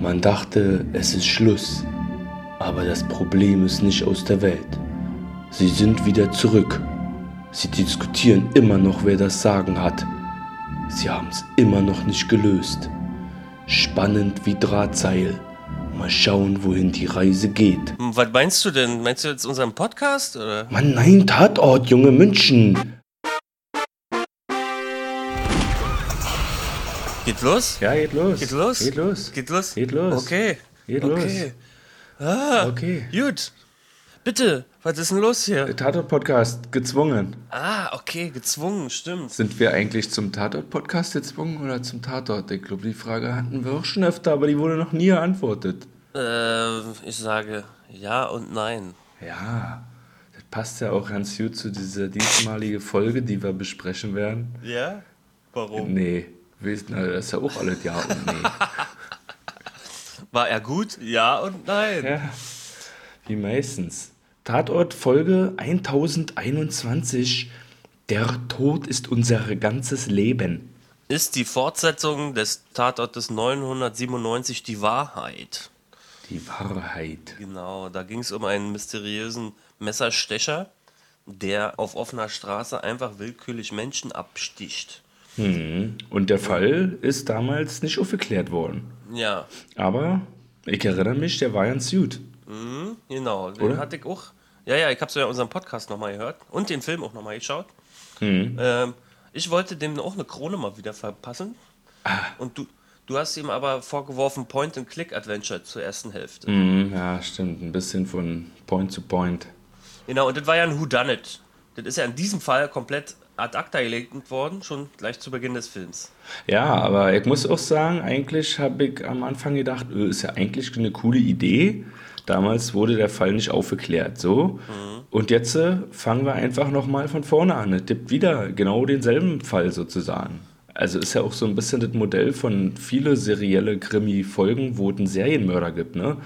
Man dachte, es ist Schluss, aber das Problem ist nicht aus der Welt. Sie sind wieder zurück. Sie diskutieren immer noch, wer das Sagen hat. Sie haben es immer noch nicht gelöst. Spannend wie Drahtseil. Mal schauen, wohin die Reise geht. Hm, Was meinst du denn? Meinst du jetzt unseren Podcast? Oder? Mann, nein, Tatort, junge München. Geht los? Ja, geht los. Geht los? Geht los. Geht los? Geht los. Okay. Geht okay. los. Ah, Okay. gut. Bitte, was ist denn los hier? Tatort-Podcast gezwungen. Ah, okay, gezwungen, stimmt. Sind wir eigentlich zum Tatort-Podcast gezwungen oder zum Tatort? Ich glaube, die Frage hatten wir auch schon öfter, aber die wurde noch nie beantwortet. Äh, ich sage ja und nein. Ja, das passt ja auch ganz gut zu dieser diesmalige Folge, die wir besprechen werden. Ja? Warum? Nee, du, das ist ja auch alles Ja und Nee. War er gut? Ja und nein. ja, wie meistens. Tatort Folge 1021. Der Tod ist unser ganzes Leben. Ist die Fortsetzung des Tatortes 997 die Wahrheit? Die Wahrheit. Genau, da ging es um einen mysteriösen Messerstecher, der auf offener Straße einfach willkürlich Menschen absticht. Und der Fall ist damals nicht aufgeklärt worden. Ja, Aber ich erinnere mich, der war ganz gut. genau. Den Oder? hatte ich auch. Ja, ja, ich habe so ja unseren Podcast nochmal gehört und den Film auch nochmal geschaut. Ähm, ich wollte dem auch eine Krone mal wieder verpassen. Und du, du hast ihm aber vorgeworfen Point-and-Click-Adventure zur ersten Hälfte. Mhm, ja, stimmt. Ein bisschen von Point zu Point. Genau, und das war ja ein Whodunit. Das ist ja in diesem Fall komplett ad acta gelegt worden, schon gleich zu Beginn des Films. Ja, aber ich muss auch sagen, eigentlich habe ich am Anfang gedacht, äh, ist ja eigentlich eine coole Idee. Damals wurde der Fall nicht aufgeklärt, so. Und jetzt äh, fangen wir einfach nochmal von vorne an. Es gibt wieder genau denselben Fall sozusagen. Also ist ja auch so ein bisschen das Modell von viele serielle Krimi-Folgen, wo es einen Serienmörder gibt, ne?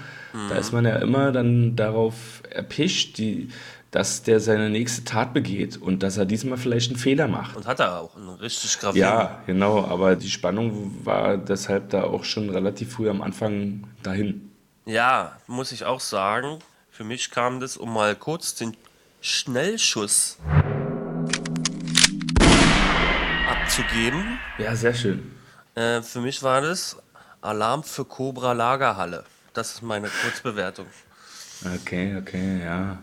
Da ist man ja immer dann darauf erpicht, die, dass der seine nächste Tat begeht und dass er diesmal vielleicht einen Fehler macht. Und hat er auch einen richtig gravierenden. Ja, genau, aber die Spannung war deshalb da auch schon relativ früh am Anfang dahin. Ja, muss ich auch sagen. Für mich kam das, um mal kurz den Schnellschuss abzugeben. Ja, sehr schön. Äh, für mich war das Alarm für Cobra Lagerhalle. Das ist meine Kurzbewertung. Okay, okay, ja.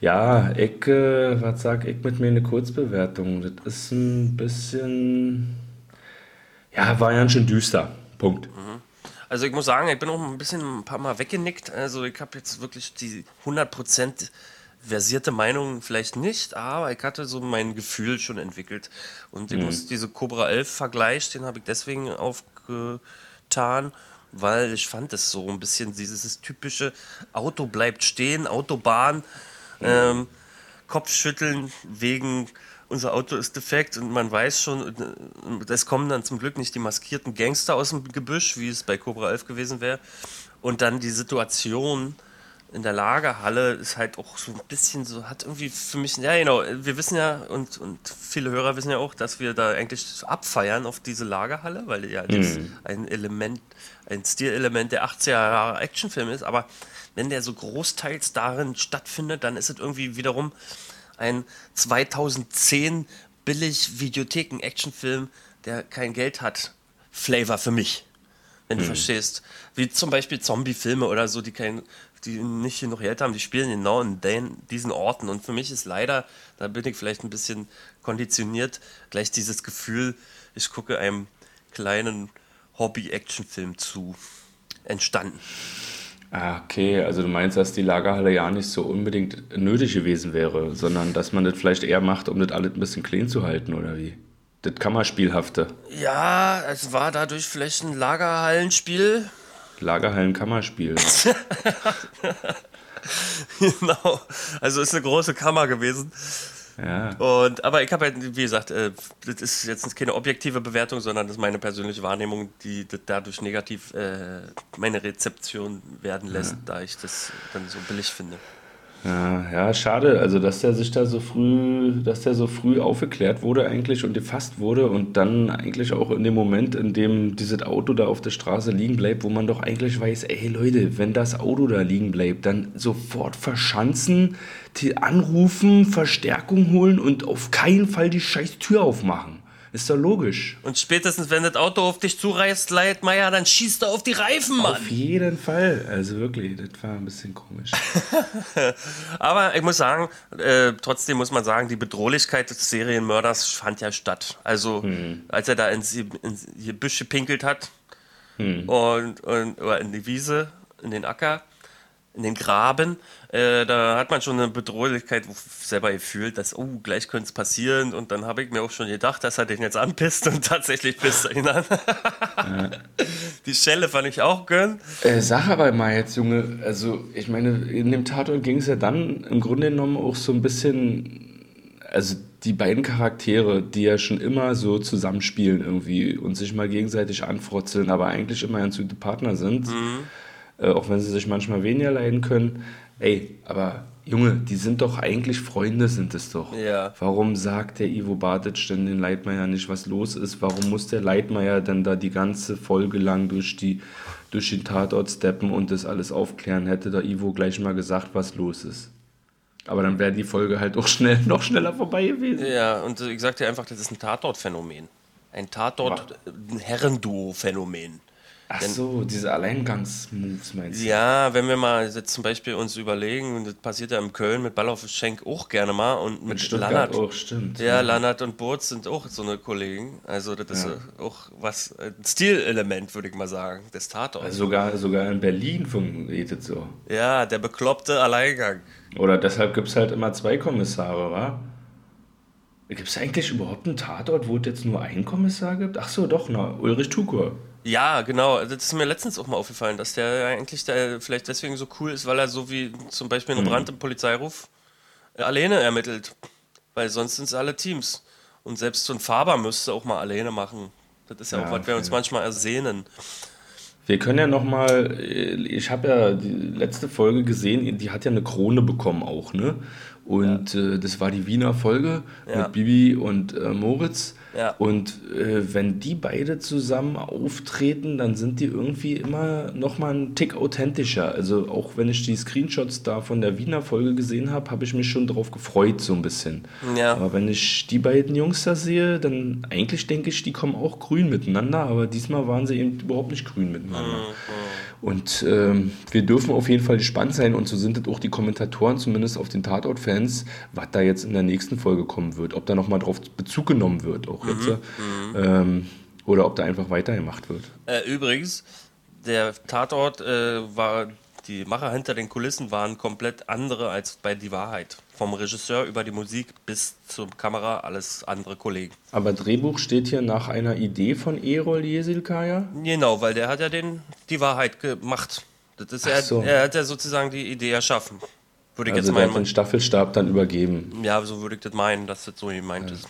Ja, ich, äh, was sag ich mit mir eine Kurzbewertung? Das ist ein bisschen, ja, war ja schon düster. Punkt. Also ich muss sagen, ich bin auch ein bisschen ein paar Mal weggenickt. Also ich habe jetzt wirklich die 100% versierte Meinung vielleicht nicht, aber ich hatte so mein Gefühl schon entwickelt. Und ich muss diese Cobra 11 Vergleich, den habe ich deswegen aufgetan, weil ich fand es so ein bisschen dieses typische Auto bleibt stehen, Autobahn, ähm, Kopfschütteln wegen unser Auto ist defekt und man weiß schon, es kommen dann zum Glück nicht die maskierten Gangster aus dem Gebüsch, wie es bei Cobra 11 gewesen wäre. Und dann die Situation in der Lagerhalle ist halt auch so ein bisschen so, hat irgendwie für mich, ja genau, wir wissen ja und, und viele Hörer wissen ja auch, dass wir da eigentlich abfeiern auf diese Lagerhalle, weil ja das ein Element, ein Stilelement der 80er Jahre Actionfilm ist, aber wenn der so großteils darin stattfindet, dann ist es irgendwie wiederum ein 2010 billig Videotheken-Actionfilm, der kein Geld hat. Flavor für mich, wenn du verstehst. Wie zum Beispiel Zombie-Filme oder so, die kein, die nicht genug Geld haben, die spielen genau in den, diesen Orten. Und für mich ist leider, da bin ich vielleicht ein bisschen konditioniert, gleich dieses Gefühl, ich gucke einem kleinen Hobby-Actionfilm zu, entstanden. Ah, okay, also du meinst, dass die Lagerhalle ja nicht so unbedingt nötig gewesen wäre, sondern dass man das vielleicht eher macht, um das alles ein bisschen clean zu halten, oder wie? Das Kammerspielhafte. Ja, es war dadurch vielleicht ein Lagerhallenspiel. Lagerhallen-Kammerspiel. genau. Also ist eine große Kammer gewesen. Ja. Und, aber ich habe halt, wie gesagt, äh, das ist jetzt keine objektive Bewertung, sondern das ist meine persönliche Wahrnehmung, die dadurch negativ äh, meine Rezeption werden lässt, da ich das dann so billig finde. Ja, ja, schade. Also, dass der sich da so früh, dass der so früh aufgeklärt wurde eigentlich und gefasst wurde und dann eigentlich auch in dem Moment, in dem dieses Auto da auf der Straße liegen bleibt, wo man doch eigentlich weiß, ey Leute, wenn das Auto da liegen bleibt, dann sofort verschanzen, die anrufen, Verstärkung holen und auf keinen Fall die scheiß Tür aufmachen. Ist doch logisch. Und spätestens, wenn das Auto auf dich zureißt, Leitmeier, dann schießt er auf die Reifen, Mann. Auf jeden Fall. Also wirklich, das war ein bisschen komisch. Aber ich muss sagen, äh, trotzdem muss man sagen, die Bedrohlichkeit des Serienmörders fand ja statt. Also, hm. als er da ins, ins die Büsche pinkelt hat hm. und, und oder in die Wiese, in den Acker, in den Graben, äh, da hat man schon eine Bedrohlichkeit selber gefühlt, dass, oh, gleich könnte es passieren. Und dann habe ich mir auch schon gedacht, dass er den jetzt anpisst und tatsächlich pisst er ihn an. ja. Die Schelle fand ich auch gönn. Äh, sag aber mal jetzt, Junge, also ich meine, in dem Tatort ging es ja dann im Grunde genommen auch so ein bisschen, also die beiden Charaktere, die ja schon immer so zusammenspielen irgendwie und sich mal gegenseitig anfrotzeln, aber eigentlich immer ganz gute Partner sind. Mhm. Äh, auch wenn sie sich manchmal weniger leiden können. Ey, aber Junge, die sind doch eigentlich Freunde, sind es doch. Ja. Warum sagt der Ivo Bartic denn den Leitmeier nicht, was los ist? Warum muss der Leitmeier denn da die ganze Folge lang durch, die, durch den Tatort steppen und das alles aufklären? Hätte der Ivo gleich mal gesagt, was los ist. Aber dann wäre die Folge halt auch schnell, noch schneller vorbei gewesen. Ja, und ich sag dir einfach, das ist ein Tatort-Phänomen. Ein Tatort-Herrenduo-Phänomen. Ach so, diese Alleingangsmoves meinst du? Ja, wenn wir mal jetzt zum Beispiel uns überlegen, das passiert ja in Köln mit Ball auf Schenk auch gerne mal und mit, mit Lannert. auch, stimmt. Ja, ja. Lannert und Burz sind auch so eine Kollegen. Also das ist ja. auch was, ein Stilelement, würde ich mal sagen, des Tatorts. Also sogar, sogar in Berlin funktioniert es so. Ja, der bekloppte Alleingang. Oder deshalb gibt es halt immer zwei Kommissare, wa? Gibt es eigentlich überhaupt einen Tatort, wo es jetzt nur einen Kommissar gibt? Ach so, doch, na, Ulrich Tukur. Ja, genau. Das ist mir letztens auch mal aufgefallen, dass der eigentlich der vielleicht deswegen so cool ist, weil er so wie zum Beispiel einen mhm. Brand im Polizeiruf äh, alleine ermittelt. Weil sonst sind es alle Teams. Und selbst so ein Faber müsste auch mal alleine machen. Das ist ja, ja auch, was wir uns manchmal ersehnen. Wir können ja noch mal, äh, ich habe ja die letzte Folge gesehen, die hat ja eine Krone bekommen auch, ne? Und ja. äh, das war die Wiener Folge ja. mit Bibi und äh, Moritz. Ja. Und äh, wenn die beide zusammen auftreten, dann sind die irgendwie immer noch mal einen Tick authentischer. Also auch wenn ich die Screenshots da von der Wiener Folge gesehen habe, habe ich mich schon darauf gefreut so ein bisschen. Ja. Aber wenn ich die beiden Jungs da sehe, dann eigentlich denke ich, die kommen auch grün miteinander, aber diesmal waren sie eben überhaupt nicht grün miteinander. Mhm. Und ähm, wir dürfen auf jeden Fall gespannt sein und so sind das auch die Kommentatoren, zumindest auf den Tatort-Fans, was da jetzt in der nächsten Folge kommen wird, ob da nochmal drauf Bezug genommen wird, auch jetzt. Mhm. Ähm, oder ob da einfach weitergemacht wird. Äh, übrigens, der Tatort äh, war, die Macher hinter den Kulissen waren komplett andere als bei Die Wahrheit. Vom Regisseur über die Musik bis zur Kamera, alles andere Kollegen. Aber Drehbuch steht hier nach einer Idee von Erol Jesilkaya? Genau, weil der hat ja den, die Wahrheit gemacht. Das ist er, so. er hat ja sozusagen die Idee erschaffen. Würde ich also jetzt meinen. den Staffelstab dann übergeben. Ja, so würde ich das meinen, dass das so gemeint ja. ist.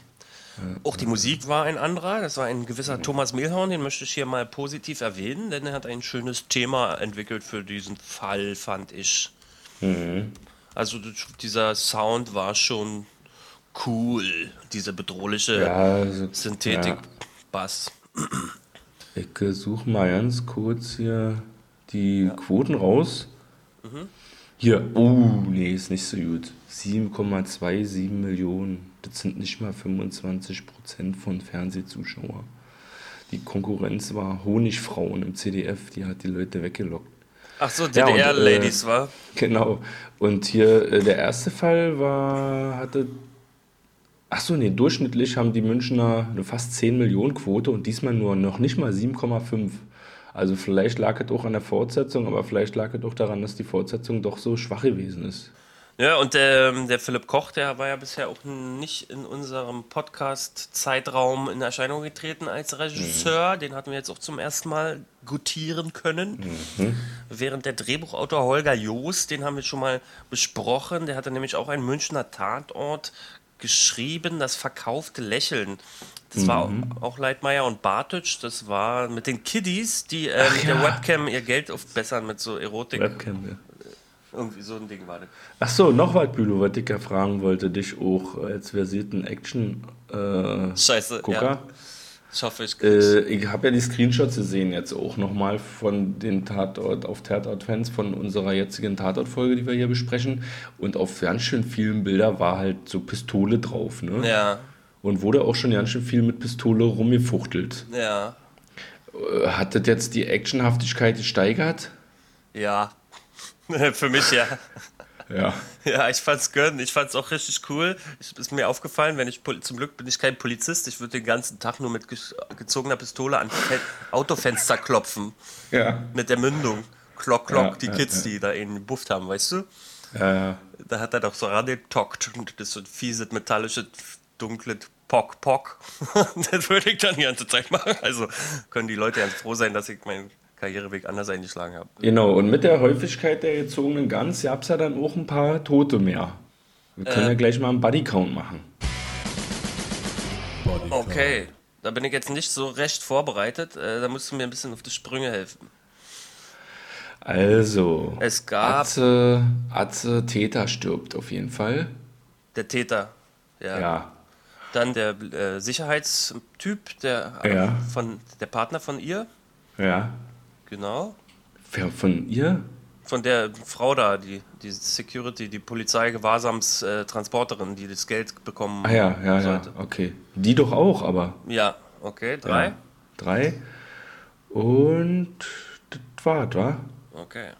Auch die Musik war ein anderer, das war ein gewisser Thomas Mehlhorn, den möchte ich hier mal positiv erwähnen, denn er hat ein schönes Thema entwickelt für diesen Fall, fand ich. Mhm. Also dieser Sound war schon cool, diese bedrohliche ja, also, Synthetik-Bass. Ja. Ich suche mal ganz kurz hier die ja. Quoten raus. Mhm. Hier, oh, nee, ist nicht so gut. 7,27 Millionen. Das sind nicht mal 25 Prozent von Fernsehzuschauern. Die Konkurrenz war Honigfrauen im CDF, die hat die Leute weggelockt. Ach so, DDR-Ladies, äh, war? Genau. Und hier äh, der erste Fall war, hatte. Ach so, nee, durchschnittlich haben die Münchner eine fast 10 Millionen Quote und diesmal nur noch nicht mal 7,5. Also vielleicht lag es auch an der Fortsetzung, aber vielleicht lag es auch daran, dass die Fortsetzung doch so schwach gewesen ist. Ja, und der, der Philipp Koch, der war ja bisher auch nicht in unserem Podcast-Zeitraum in Erscheinung getreten als Regisseur. Mhm. Den hatten wir jetzt auch zum ersten Mal gutieren können. Mhm. Während der Drehbuchautor Holger Joos, den haben wir schon mal besprochen, der hatte nämlich auch einen Münchner Tatort geschrieben, das verkaufte Lächeln. Das mhm. war auch Leitmeier und Bartsch, das war mit den Kiddies, die äh, mit ja. der Webcam ihr Geld aufbessern mit so Erotik. Webcam, ja Irgendwie so ein Ding war das. Ach so, noch was, Bülow, was ich ja fragen wollte, dich auch als versierten Action-Gucker. Scheiße, ja. Ich hoffe, ich Äh, ich habe ja die Screenshots gesehen jetzt auch nochmal von den Tatort auf Tatort-Fans von unserer jetzigen Tatort-Folge, die wir hier besprechen. Und auf ganz schön vielen Bildern war halt so Pistole drauf, ne? Ja, Und wurde auch schon ganz schön viel mit Pistole rumgefuchtelt. ja, Äh, Hat das jetzt die Actionhaftigkeit gesteigert? ja. Für mich ja. Ja. Ja, ich fand's gönn. Ich fand's auch richtig cool. Ich, ist mir aufgefallen, wenn ich zum Glück bin ich kein Polizist. Ich würde den ganzen Tag nur mit ge gezogener Pistole an Fe Autofenster klopfen. Ja. Mit der Mündung. Klock, klock, Ja, die ja, Kids, die da eben gebufft haben, weißt du? Ja, ja. Da hat er doch so rangetockt und das so fieses, metallisches, dunkles Pock, Pock. das würde ich dann die ganze Zeit machen. Also können die Leute ganz froh sein, dass ich meinen Karriereweg anders eingeschlagen habe. Genau, und mit der Häufigkeit der gezogenen Guns gab es ja dann auch ein paar Tote mehr. Wir können ja gleich mal einen Bodycount machen. Okay, da bin ich jetzt nicht so recht vorbereitet. Äh, da musst du mir ein bisschen auf die Sprünge helfen. Also, Es gab Atze, Atze Täter stirbt auf jeden Fall. der Täter. Ja. Ja. Dann der äh, Sicherheitstyp, der, äh, Ja. von, der Partner von ihr. Ja. Genau. Wer von ihr? Von der Frau da, die, die Security, die Polizei-Gewahrsams-Transporterin, die das Geld bekommen Ah ja, ja, ja, sollte. okay. Die doch auch, aber. Ja, okay, drei. Ja. Drei. Und das war's, wa? Okay.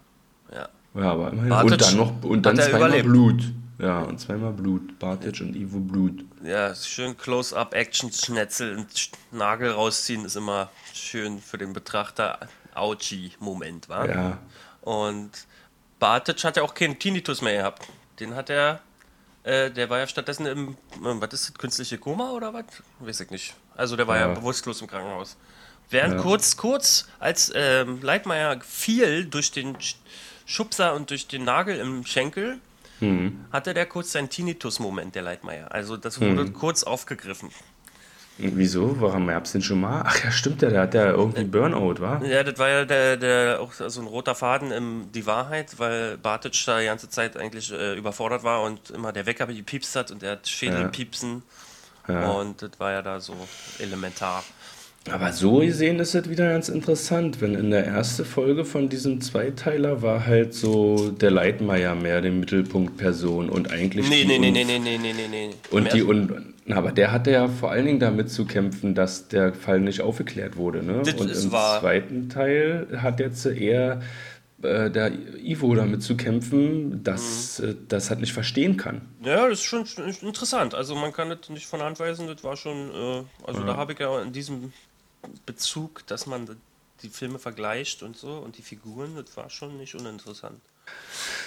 Ja. Ja, aber immerhin. Bartic und dann noch und dann hat zweimal überlebt. Blut. Ja, und zweimal Blut. Bartic und Ivo Blut. Ja, schön Close-Up-Action-Schnetzel und Nagel rausziehen ist immer schön für den Betrachter. Ouchie-Moment, wa? Ja. Und Bartic hat ja auch keinen Tinnitus mehr gehabt. Den hat er, äh, der war ja stattdessen im, äh, was ist das, künstliche Koma oder was? Weiß ich nicht. Also der war ja, Ja. bewusstlos im Krankenhaus. Während Ja. kurz, kurz, als ähm, Leitmeier fiel durch den Sch- Schubser und durch den Nagel im Schenkel, Mhm. hatte der kurz seinen Tinnitus-Moment, der Leitmeier. Also das wurde Mhm. kurz aufgegriffen. Wieso? Warum gab's den schon mal? Ach ja, stimmt ja, der hat ja irgendwie Burnout, wa? Ja, das war ja der, der auch so ein roter Faden in die Wahrheit, weil Bartic da die ganze Zeit eigentlich äh, überfordert war und immer der Wecker gepiepst hat und er hat Schädelpiepsen. Und das war ja da so elementar. Aber so gesehen ist es wieder ganz interessant, wenn in der ersten Folge von diesem Zweiteiler war halt so der Leitmeier mehr die Mittelpunktperson und eigentlich Nee, die nee, nee, nee, nee, nee, nee, nee, und Im die und aber der hatte ja vor allen Dingen damit zu kämpfen, dass der Fall nicht aufgeklärt wurde, ne? Das und im wahr. zweiten Teil hat jetzt eher äh, der Ivo damit zu kämpfen, dass Mhm. äh, das halt nicht verstehen kann. Ja, das ist schon interessant. Also man kann das nicht von Hand weisen, das war schon, äh, also da habe ich ja in diesem Bezug, dass man die Filme vergleicht und so und die Figuren, das war schon nicht uninteressant.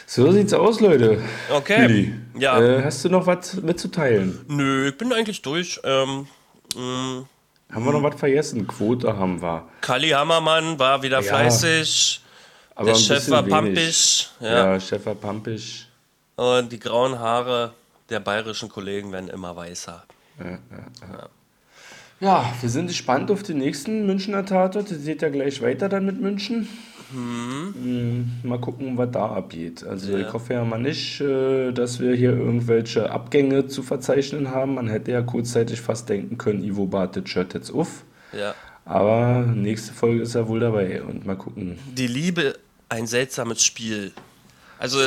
So sieht's aus, Leute. Okay. Willi, Ja. äh, hast du noch was mitzuteilen? Nö, ich bin eigentlich durch. Ähm, mh, Haben wir noch was vergessen? Quote haben wir. Kali Hammermann war wieder Ja. fleißig. Aber Der Chef war pampig. Ja. Ja, Chef war pampig. Und die grauen Haare der bayerischen Kollegen werden immer weißer. Ja, wir sind gespannt auf den nächsten Münchner Tatort. Das geht ja gleich weiter dann mit München. Mhm. Mal gucken, was da abgeht. Also Ja. ich hoffe ja mal nicht, äh, dass wir hier irgendwelche Abgänge zu verzeichnen haben. Man hätte ja kurzzeitig fast denken können, Ivo Bartic hört jetzt auf. Ja. Aber nächste Folge ist er wohl dabei. Und mal gucken. Die Liebe, ein seltsames Spiel. Also,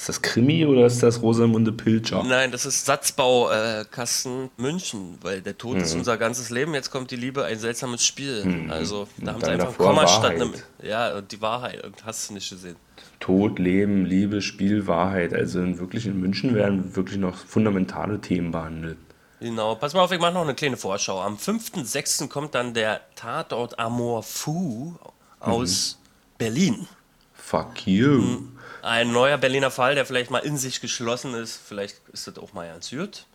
Ist das, Krimi oder ist das Rosamunde Pilcher? nein, das ist Satzbaukasten äh, München, weil der Tod Mhm. ist unser ganzes Leben. Jetzt kommt die Liebe, ein seltsames Spiel. Also, da haben sie einfach Komma statt einem. Ja, und die Wahrheit. Und hast du nicht gesehen. Tod, Leben, Liebe, Spiel, Wahrheit. Also in, wirklich in München werden wirklich noch fundamentale Themen behandelt. Genau, pass mal auf, ich mache noch eine kleine Vorschau. Am 5.6. kommt dann der Tatort Amor Fu aus Mhm. Berlin. Fuck you. Ein neuer Berliner Fall, der vielleicht mal in sich geschlossen ist. Vielleicht ist das auch mal ganz gut.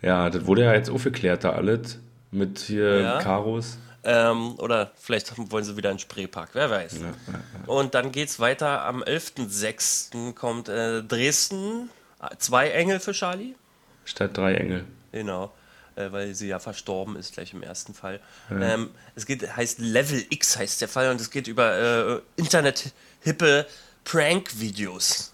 Ja, das wurde ja jetzt aufgeklärt, da alles. Mit hier Ja. Karos. Ähm, oder vielleicht wollen sie wieder in den Spreepark, wer weiß. Und dann geht's weiter. Am 11.06. kommt äh, Dresden. Zwei Engel für Charlie. Statt drei Engel. Genau. Äh, weil sie ja verstorben ist, gleich im ersten Fall. Ähm, es geht, heißt Level X heißt der Fall und es geht über äh, Internet-hippe Prank-Videos.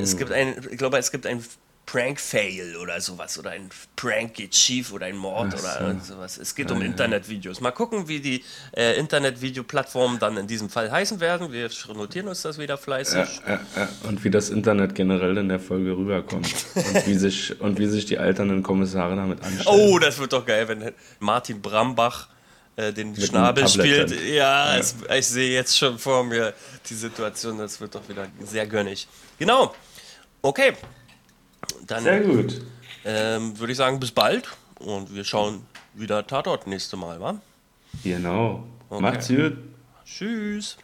Es gibt ein, ich glaube, es gibt ein Prank-Fail oder sowas oder ein Prank geht schief oder ein Mord Ach oder so. sowas. Es geht um Internetvideos. Mal gucken, wie die äh, Internetvideoplattformen dann in diesem Fall heißen werden. Wir notieren uns das wieder fleißig. Ja, ja, ja. Und wie das Internet generell in der Folge rüberkommt. Und wie sich, und wie sich die alternden Kommissare damit anstellen. Oh, das wird doch geil, wenn Martin Brambach äh, den Schnabel einem Tablet spielt. dann. Ja, Es, ich sehe jetzt schon vor mir die Situation, das wird doch wieder sehr gönnig. Genau. Okay. Dann Sehr gut. ähm, würde ich sagen, bis bald und wir schauen wieder Tatort nächste Mal, wa? Genau. Macht's gut. Tschüss.